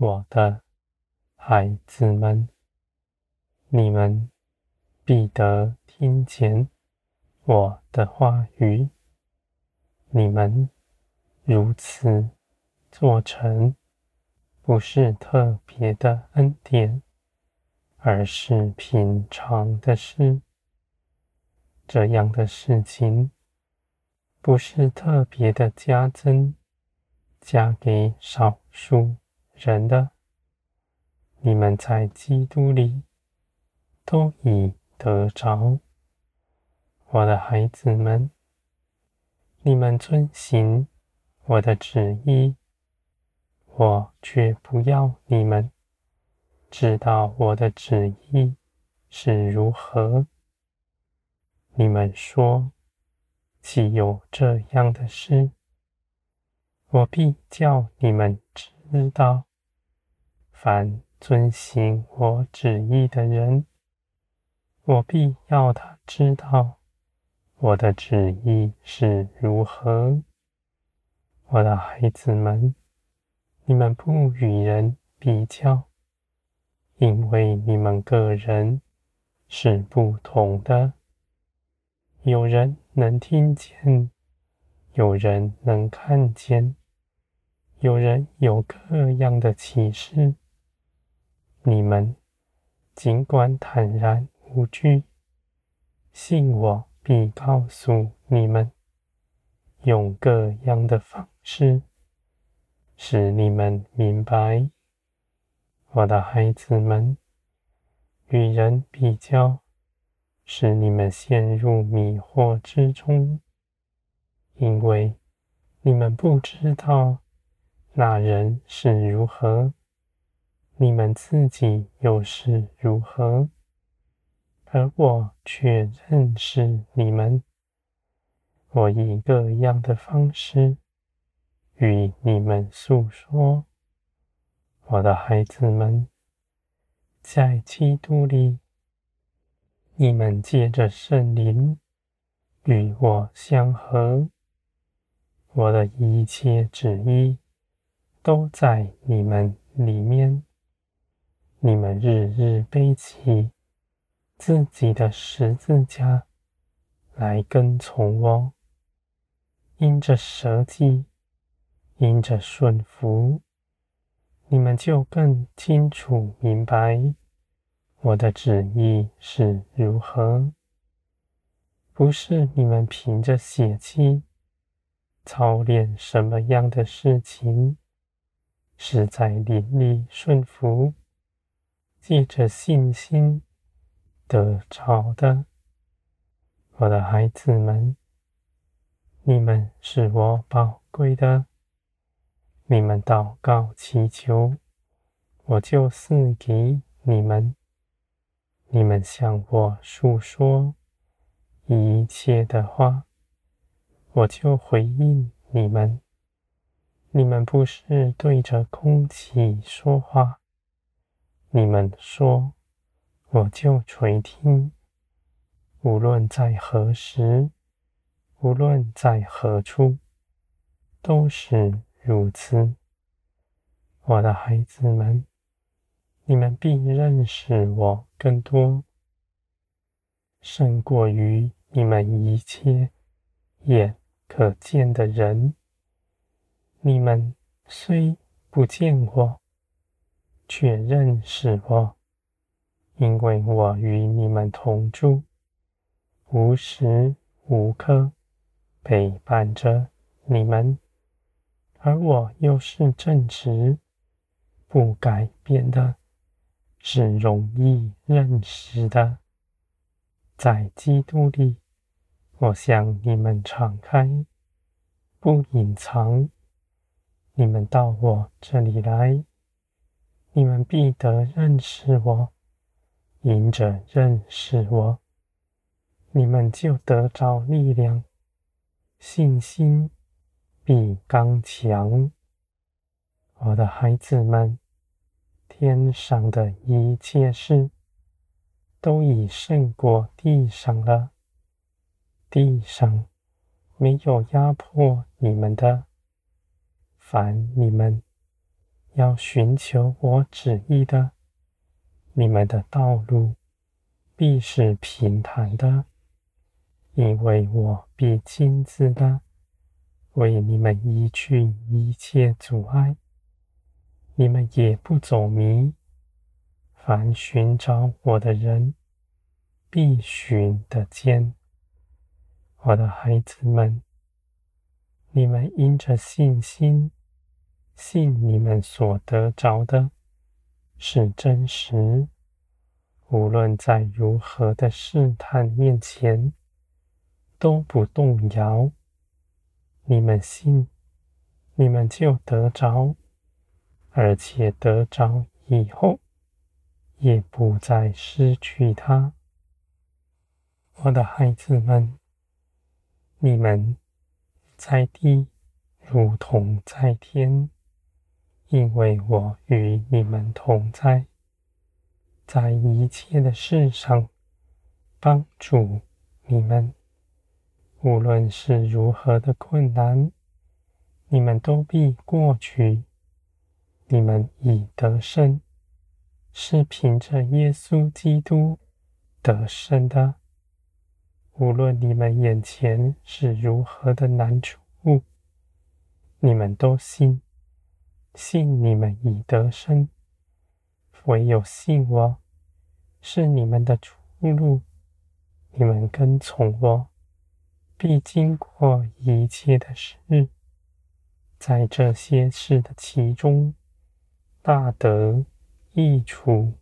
我的孩子们，你们必得听见我的话语。你们如此做成，不是特别的恩典，而是平常的事。这样的事情，不是特别的加增，加给少数人的，你们在基督里都已得着，我的孩子们，你们遵行我的旨意，我却不要你们知道我的旨意是如何。你们说，岂有这样的事？我必叫你们知道，凡遵行我旨意的人，我必要他知道我的旨意是如何。我的孩子们，你们不与人比较，因为你们个人是不同的。有人能听见。有人能看见，有人有各样的启示。你们尽管坦然无惧，信我必告诉你们，用各样的方式使你们明白。我的孩子们，与人比较，使你们陷入迷惑之中。因为你们不知道那人是如何，你们自己又是如何，而我却认识你们。我以各样的方式与你们诉说，我的孩子们，在基督里，你们借着圣灵与我相合。我的一切旨意都在你们里面。你们日日背起自己的十字架来跟从我，因着舍己，因着顺服，你们就更清楚明白我的旨意是如何。不是你们凭着血气。操练什么样的事情，是在灵里顺服，借着信心得着的。我的孩子们，你们是我宝贵的，你们祷告祈求，我就赐给你们。你们向我诉说一切的话。我就回应你们，你们不是对着空气说话，你们说，我就垂听。无论在何时，无论在何处，都是如此。我的孩子们，你们必认识我更多，胜过于你们一切眼可见的人，你们虽不见我，却认识我，因为我与你们同住，无时无刻陪伴着你们，而我又是正直、不改变的，是容易认识的，在基督里。我向你们敞开，不隐藏。你们到我这里来，你们必得认识我。因着认识我，你们就得着力量，信心必刚强。我的孩子们，天上的一切事，都已胜过地上了。地上没有压迫你们的，凡你们要寻求我旨意的，你们的道路必是平坦的，因为我必亲自的为你们移去一切阻碍，你们也不走迷。凡寻找我的人，必寻得见。我的孩子们，你们因着信心，信你们所得着的是真实，无论在如何的试探面前，都不动摇。你们信，你们就得着，而且得着以后，也不再失去它。我的孩子们，你们在地如同在天。因为我与你们同在，在一切的事上帮助你们，无论是如何的困难，你们都必过去。你们已得胜，是凭着耶稣基督得胜的。无论你们眼前是如何的难处，你们都信。信你们以得生，唯有信我，是你们的出路。你们跟从我，必经过一切的事，在这些事的其中，大得益处。